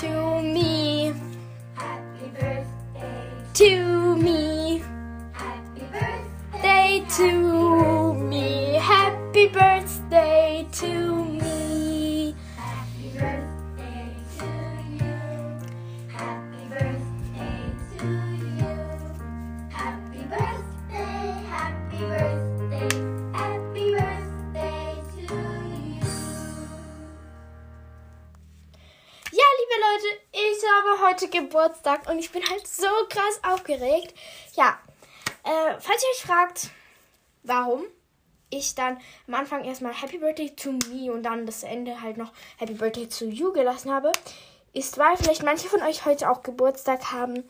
to me. Heute Geburtstag und ich bin halt so krass aufgeregt. Ja, äh, falls ihr euch fragt, warum ich dann am Anfang erstmal Happy Birthday to me und dann das Ende halt noch Happy Birthday to you gelassen habe, ist, weil vielleicht manche von euch heute auch Geburtstag haben.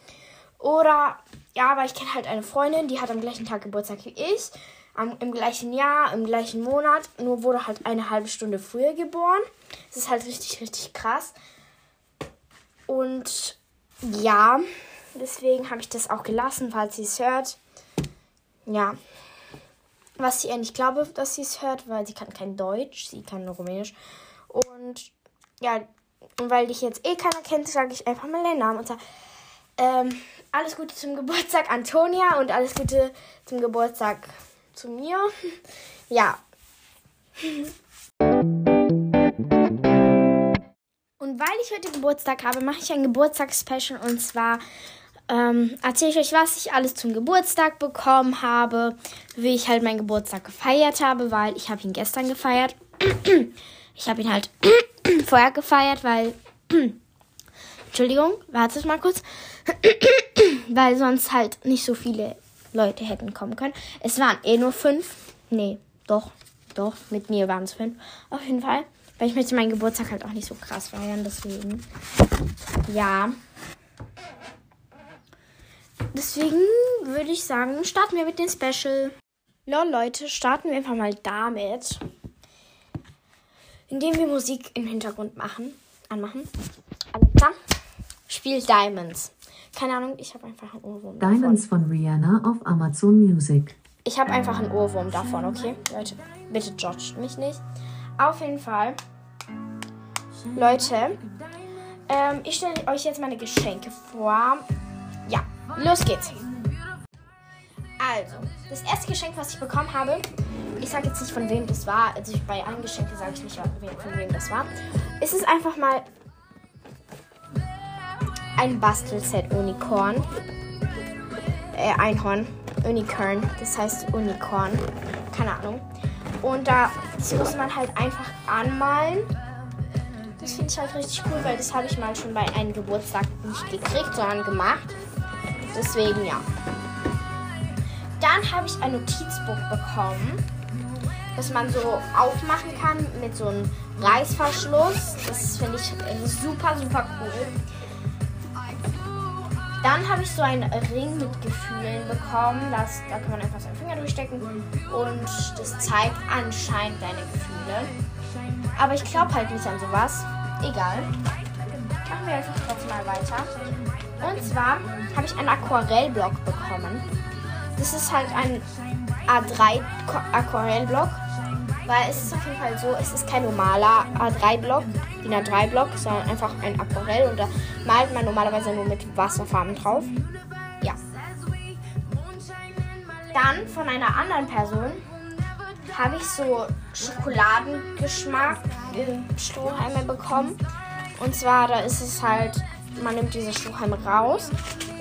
Oder, ja, aber ich kenne halt eine Freundin, die hat am gleichen Tag Geburtstag wie ich. Am, Im gleichen Jahr, im gleichen Monat, nur wurde halt eine halbe Stunde früher geboren. Das ist halt richtig, richtig krass. Und ja, deswegen habe ich das auch gelassen, falls sie es hört. Ja. Was sie eigentlich glaube, dass sie es hört, weil sie kann kein Deutsch, sie kann nur Rumänisch. Und ja, weil dich jetzt eh keiner kennt, sage ich einfach mal den Namen. Und sag, ähm, alles Gute zum Geburtstag, Antonia, und alles Gute zum Geburtstag zu mir. Ja. Weil ich heute Geburtstag habe, mache ich ein Geburtstagsspecial. Und zwar ähm, erzähle ich euch, was ich alles zum Geburtstag bekommen habe, wie ich halt meinen Geburtstag gefeiert habe, weil ich habe ihn gestern gefeiert. Ich habe ihn halt vorher gefeiert, weil... Entschuldigung, wartet mal kurz. weil sonst halt nicht so viele Leute hätten kommen können. Es waren eh nur fünf. Nee, doch, doch, mit mir waren es fünf. Auf jeden Fall. Weil ich möchte meinen Geburtstag halt auch nicht so krass feiern, deswegen. Ja. Deswegen würde ich sagen, starten wir mit dem Special. Lol, Leute, starten wir einfach mal damit. Indem wir Musik im Hintergrund machen, anmachen. Alexa, spiel Diamonds. Keine Ahnung, ich habe einfach einen Ohrwurm Diamonds davon. von Rihanna auf Amazon Music. Ich habe einfach einen Ohrwurm davon, okay? Leute, bitte judgt mich nicht. Auf jeden Fall. Leute, ähm, ich stelle euch jetzt meine Geschenke vor. Ja, los geht's. Also, das erste Geschenk, was ich bekommen habe, ich sage jetzt nicht von wem das war. Also ich, bei einem Geschenk sage ich nicht, von wem das war. Es ist einfach mal ein Bastelset Unicorn. Äh, Einhorn. Unicorn. Das heißt Unicorn. Keine Ahnung. Und da muss man halt einfach anmalen. Das finde ich halt richtig cool, weil das habe ich mal schon bei einem Geburtstag nicht gekriegt, sondern gemacht. Deswegen ja. Dann habe ich ein Notizbuch bekommen, das man so aufmachen kann mit so einem Reißverschluss. Das finde ich super, super cool. Dann habe ich so einen Ring mit Gefühlen bekommen. Das, da kann man einfach seinen Finger durchstecken und das zeigt anscheinend deine Gefühle. Aber ich glaube halt nicht an sowas. Egal. Machen wir einfach trotzdem mal weiter. Und zwar habe ich einen Aquarellblock bekommen. Das ist halt ein A3 Ko- Aquarellblock. Weil es ist auf jeden Fall so, es ist kein normaler A3-Block, DIN A3-Block, sondern einfach ein Aquarell und da malt man normalerweise nur mit Wasserfarben drauf. Ja. Dann von einer anderen Person habe ich so Schokoladengeschmack äh, Strohhalme bekommen. Und zwar, da ist es halt, man nimmt diese Strohhalme raus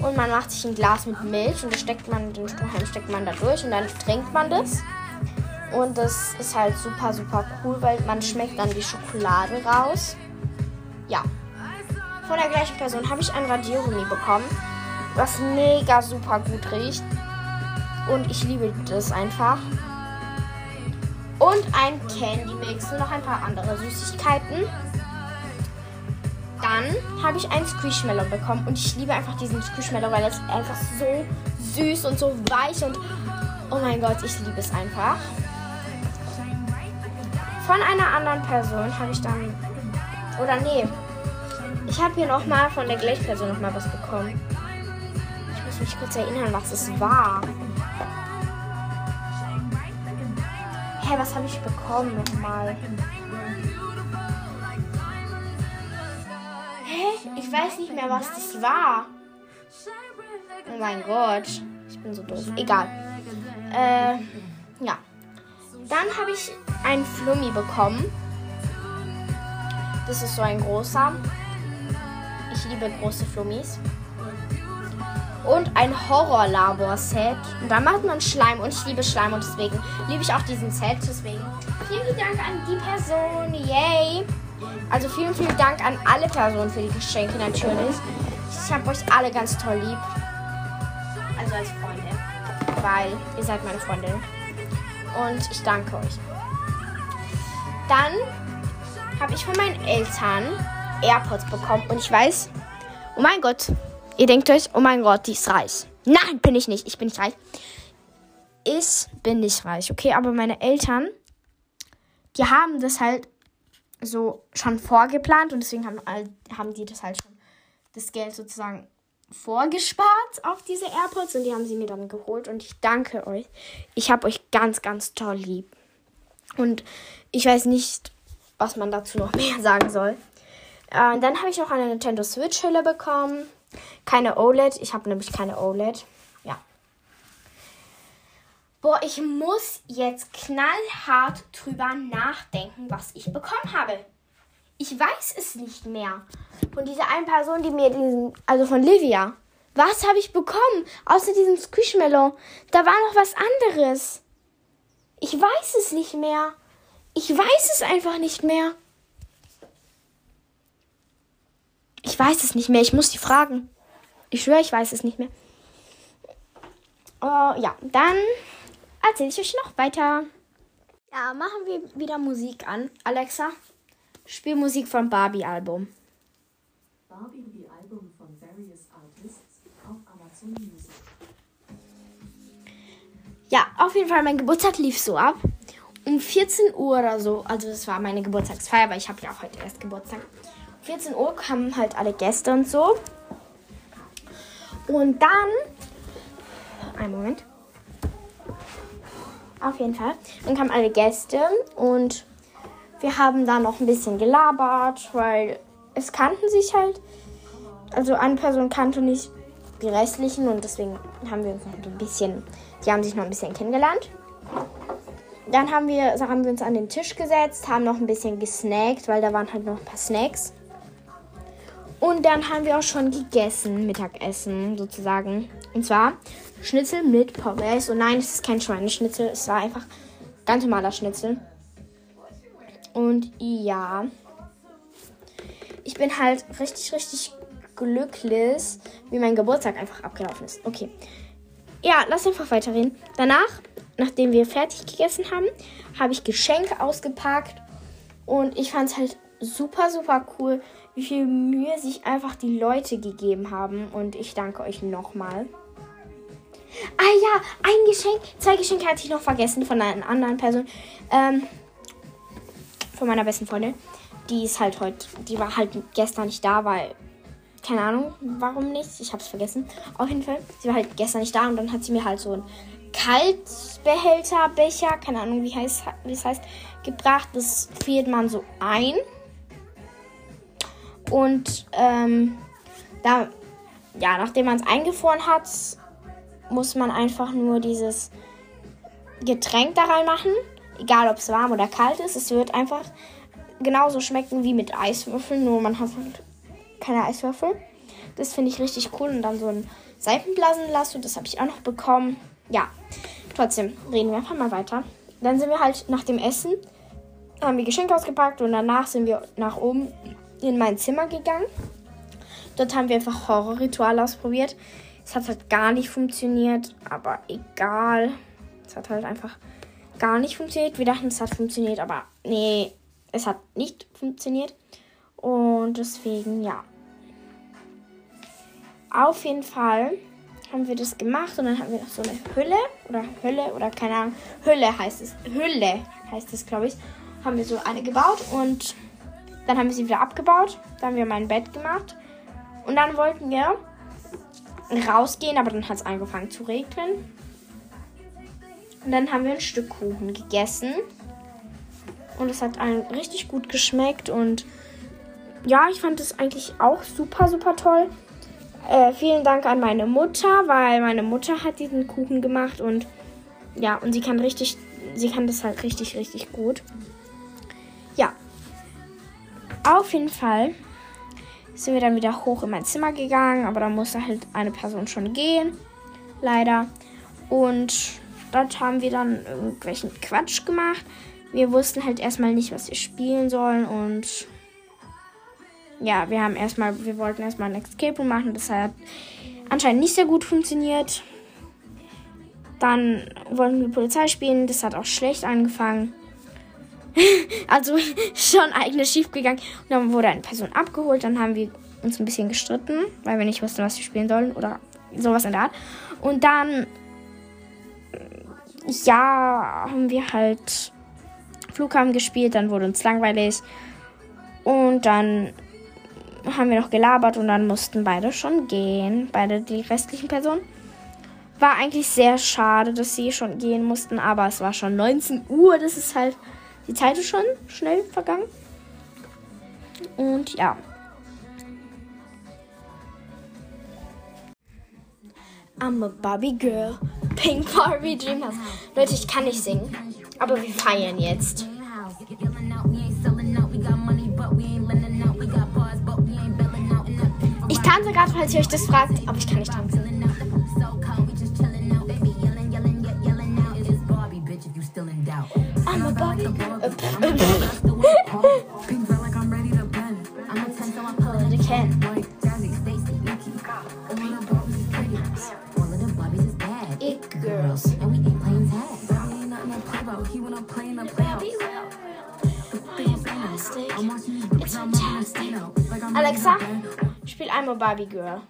und man macht sich ein Glas mit Milch und da steckt man, den Strohhalm steckt man da durch und dann trinkt man das. Und das ist halt super, super cool, weil man schmeckt dann die Schokolade raus. Ja. Von der gleichen Person habe ich ein Radiergummi bekommen, was mega super gut riecht. Und ich liebe das einfach. Und ein Candy Mix und noch ein paar andere Süßigkeiten. Dann habe ich einen Squishmallow bekommen und ich liebe einfach diesen Squishmallow, weil er ist einfach so süß und so weich und oh mein Gott, ich liebe es einfach. Von einer anderen Person habe ich dann oder nee, ich habe hier noch mal von der gleichen Person noch mal was bekommen. Ich muss mich kurz erinnern, was es war. Hä, was habe ich bekommen nochmal? Hä? Ich weiß nicht mehr, was das war. Oh mein Gott. Ich bin so doof. Egal. Äh, ja. Dann habe ich einen Flummi bekommen. Das ist so ein großer. Ich liebe große Flummis. Und ein Horror-Labor-Set. Und da macht man Schleim und ich liebe Schleim und deswegen liebe ich auch diesen Set. Deswegen vielen, Dank an die Person. Yay! Also vielen, vielen Dank an alle Personen für die Geschenke natürlich. Ich habe euch alle ganz toll lieb. Also als Freunde. Weil ihr seid meine Freundin. Und ich danke euch. Dann habe ich von meinen Eltern AirPods bekommen. Und ich weiß, oh mein Gott, ihr denkt euch, oh mein Gott, die ist reich. Nein, bin ich nicht. Ich bin nicht reich. Ich bin nicht reich, okay? Aber meine Eltern, die haben das halt so schon vorgeplant und deswegen haben, haben die das halt schon das Geld sozusagen vorgespart auf diese AirPods und die haben sie mir dann geholt und ich danke euch. Ich habe euch ganz, ganz toll lieb. Und ich weiß nicht, was man dazu noch mehr sagen soll. Äh, dann habe ich noch eine Nintendo Switch Hülle bekommen. Keine OLED. Ich habe nämlich keine OLED. Ja. Boah, ich muss jetzt knallhart drüber nachdenken, was ich bekommen habe. Ich weiß es nicht mehr. Von dieser einen Person, die mir diesen, also von Livia. Was habe ich bekommen? Außer diesem Squishmallow. Da war noch was anderes. Ich weiß es nicht mehr. Ich weiß es einfach nicht mehr. Ich weiß es nicht mehr. Ich muss die fragen. Ich schwöre, ich weiß es nicht mehr. Oh, ja, dann erzähle ich euch noch weiter. Ja, machen wir wieder Musik an. Alexa, spiel Musik vom Barbie-Album. Barbie the Album von various artists auf Amazon Music. Ja, auf jeden Fall, mein Geburtstag lief so ab. Um 14 Uhr oder so, also das war meine Geburtstagsfeier, weil ich habe ja auch heute erst Geburtstag. Um 14 Uhr kamen halt alle Gäste und so. Und dann. Einen Moment. Auf jeden Fall. Dann kamen alle Gäste und wir haben da noch ein bisschen gelabert, weil es kannten sich halt. Also eine Person kannte nicht die restlichen und deswegen haben wir uns noch ein bisschen, die haben sich noch ein bisschen kennengelernt. Dann haben wir, haben wir uns an den Tisch gesetzt, haben noch ein bisschen gesnackt, weil da waren halt noch ein paar Snacks. Und dann haben wir auch schon gegessen, Mittagessen sozusagen. Und zwar Schnitzel mit Pommes. Und nein, es ist kein Schweineschnitzel, es war einfach ganz normaler Schnitzel. Und ja, ich bin halt richtig, richtig glücklich, wie mein Geburtstag einfach abgelaufen ist. Okay. Ja, lass einfach weiterreden. Danach, nachdem wir fertig gegessen haben, habe ich Geschenke ausgepackt. Und ich fand es halt super, super cool, wie viel Mühe sich einfach die Leute gegeben haben. Und ich danke euch nochmal. Ah ja, ein Geschenk, zwei Geschenke hatte ich noch vergessen von einer anderen Person. Ähm, von meiner besten Freundin. Die ist halt heute, die war halt gestern nicht da, weil, keine Ahnung, warum nicht. Ich hab's vergessen. Auf jeden Fall, sie war halt gestern nicht da und dann hat sie mir halt so ein Kaltbehälter, Becher, keine Ahnung, wie, heißt, wie es heißt, gebracht. Das friert man so ein. Und ähm, da, ja, nachdem man es eingefroren hat, muss man einfach nur dieses Getränk da reinmachen. Egal, ob es warm oder kalt ist. Es wird einfach genauso schmecken wie mit Eiswürfeln, nur man hat halt keine Eiswürfel. Das finde ich richtig cool. Und dann so ein Seifenblasenlasso, das habe ich auch noch bekommen. Ja, trotzdem reden wir einfach mal weiter. Dann sind wir halt nach dem Essen, haben wir Geschenke ausgepackt und danach sind wir nach oben in mein Zimmer gegangen. Dort haben wir einfach Horrorritual ausprobiert. Es hat halt gar nicht funktioniert, aber egal. Es hat halt einfach gar nicht funktioniert. Wir dachten, es hat funktioniert, aber nee, es hat nicht funktioniert. Und deswegen, ja. Auf jeden Fall haben wir das gemacht und dann haben wir noch so eine Hülle oder Hülle oder keine Ahnung. Hülle heißt es. Hülle heißt es, glaube ich. Haben wir so eine gebaut und dann haben wir sie wieder abgebaut. Dann haben wir mein Bett gemacht. Und dann wollten wir rausgehen, aber dann hat es angefangen zu regnen. Und dann haben wir ein Stück Kuchen gegessen. Und es hat allen richtig gut geschmeckt. Und ja, ich fand es eigentlich auch super, super toll. Äh, vielen Dank an meine Mutter, weil meine Mutter hat diesen Kuchen gemacht und ja, und sie kann richtig, sie kann das halt richtig, richtig gut. Ja. Auf jeden Fall sind wir dann wieder hoch in mein Zimmer gegangen, aber da musste halt eine Person schon gehen. Leider. Und dort haben wir dann irgendwelchen Quatsch gemacht. Wir wussten halt erstmal nicht, was wir spielen sollen und ja, wir haben erstmal, wir wollten erstmal ein Escape Room machen. Das hat anscheinend nicht sehr gut funktioniert. Dann wollten wir Polizei spielen. Das hat auch schlecht angefangen. also schon eigentlich schief gegangen. Und dann wurde eine Person abgeholt. Dann haben wir uns ein bisschen gestritten, weil wir nicht wussten, was wir spielen sollen oder sowas in der Art. Und dann, ja, haben wir halt Flughafen gespielt. Dann wurde uns langweilig. Und dann haben wir noch gelabert und dann mussten beide schon gehen. Beide die restlichen Personen. War eigentlich sehr schade, dass sie schon gehen mussten, aber es war schon 19 Uhr. Das ist halt. Die Zeit ist schon schnell vergangen. Und ja. I'm a Barbie Girl. Pink Barbie Dreamhouse. Leute, ich kann nicht singen. Aber wir feiern jetzt. Ich tanze gerade, falls ihr euch das fragt, aber ich kann nicht tanzen. I'm a Barbie Hold it, can. Einmal Barbie Girl.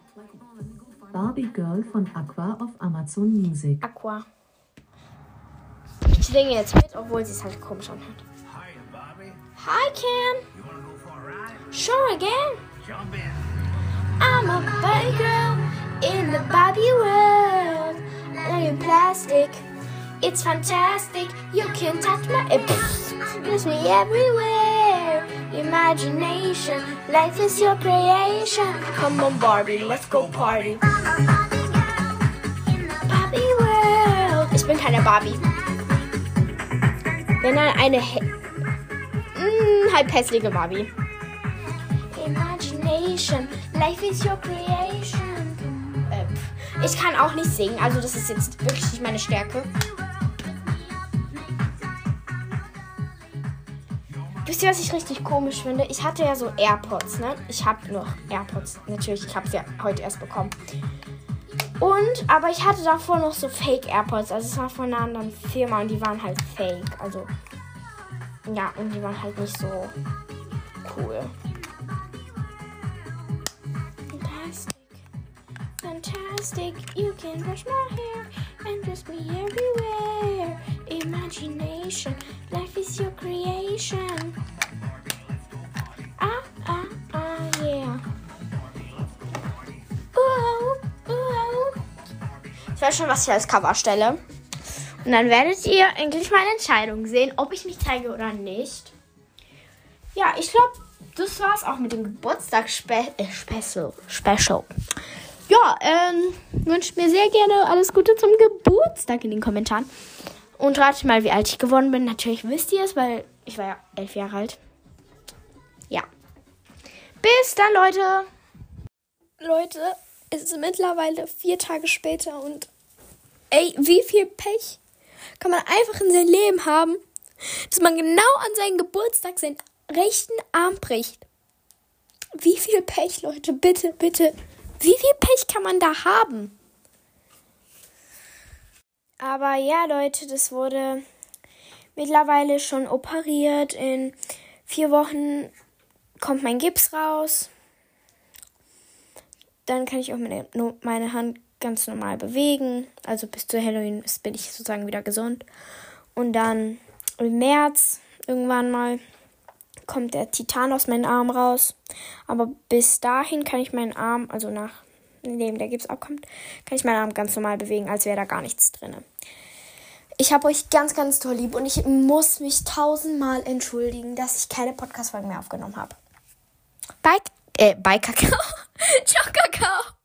Barbie Girl von Aqua auf Amazon Music. Aqua. Ich singe jetzt mit, obwohl sie es halt komisch anhört. Hiya, Bobby. Hi, Cam. You wanna go for a ride? Sure again. Jump in. I'm a Barbie girl in the Barbie world. In plastic, it's fantastic. You can touch my. It gives me everywhere. Imagination, life is your creation. Come on, Barbie, let's go party. Barbie world. Ich bin keine Barbie. Wenn dann eine hä- mm, halb hässliche Barbie. Imagination, life is your creation. Äh, ich kann auch nicht singen, also das ist jetzt wirklich nicht meine Stärke. Wisst ihr, was ich richtig komisch finde? Ich hatte ja so AirPods, ne? Ich habe noch AirPods. Natürlich, ich habe sie ja heute erst bekommen. Und, aber ich hatte davor noch so Fake AirPods. Also es war von einer anderen Firma und die waren halt fake. Also, ja, und die waren halt nicht so cool. Fantastic. You can brush my hair and dress me everywhere. Imagination. Life is your creation. Ah, ah, ah, yeah. Uh, uh. Ich weiß schon, was ich als Cover stelle. Und dann werdet ihr endlich meine Entscheidung sehen, ob ich mich zeige oder nicht. Ja, ich glaube, das war's auch mit dem Geburtstagsspecial. Äh, Special. Ja, ähm, wünscht mir sehr gerne alles Gute zum Geburtstag in den Kommentaren. Und ratet mal, wie alt ich geworden bin. Natürlich wisst ihr es, weil ich war ja elf Jahre alt. Ja. Bis dann, Leute. Leute, es ist mittlerweile vier Tage später und ey, wie viel Pech kann man einfach in sein Leben haben, dass man genau an seinen Geburtstag seinen rechten Arm bricht. Wie viel Pech, Leute, bitte, bitte. Wie viel Pech kann man da haben? Aber ja, Leute, das wurde mittlerweile schon operiert. In vier Wochen kommt mein Gips raus. Dann kann ich auch meine, meine Hand ganz normal bewegen. Also bis zu Halloween bin ich sozusagen wieder gesund. Und dann im März irgendwann mal kommt der Titan aus meinem Arm raus. Aber bis dahin kann ich meinen Arm, also nach dem der Gips abkommt, kann ich meinen Arm ganz normal bewegen, als wäre da gar nichts drin. Ich habe euch ganz, ganz toll lieb und ich muss mich tausendmal entschuldigen, dass ich keine Podcast-Folgen mehr aufgenommen habe. Bye! äh, bei Kakao. Ciao, Kakao.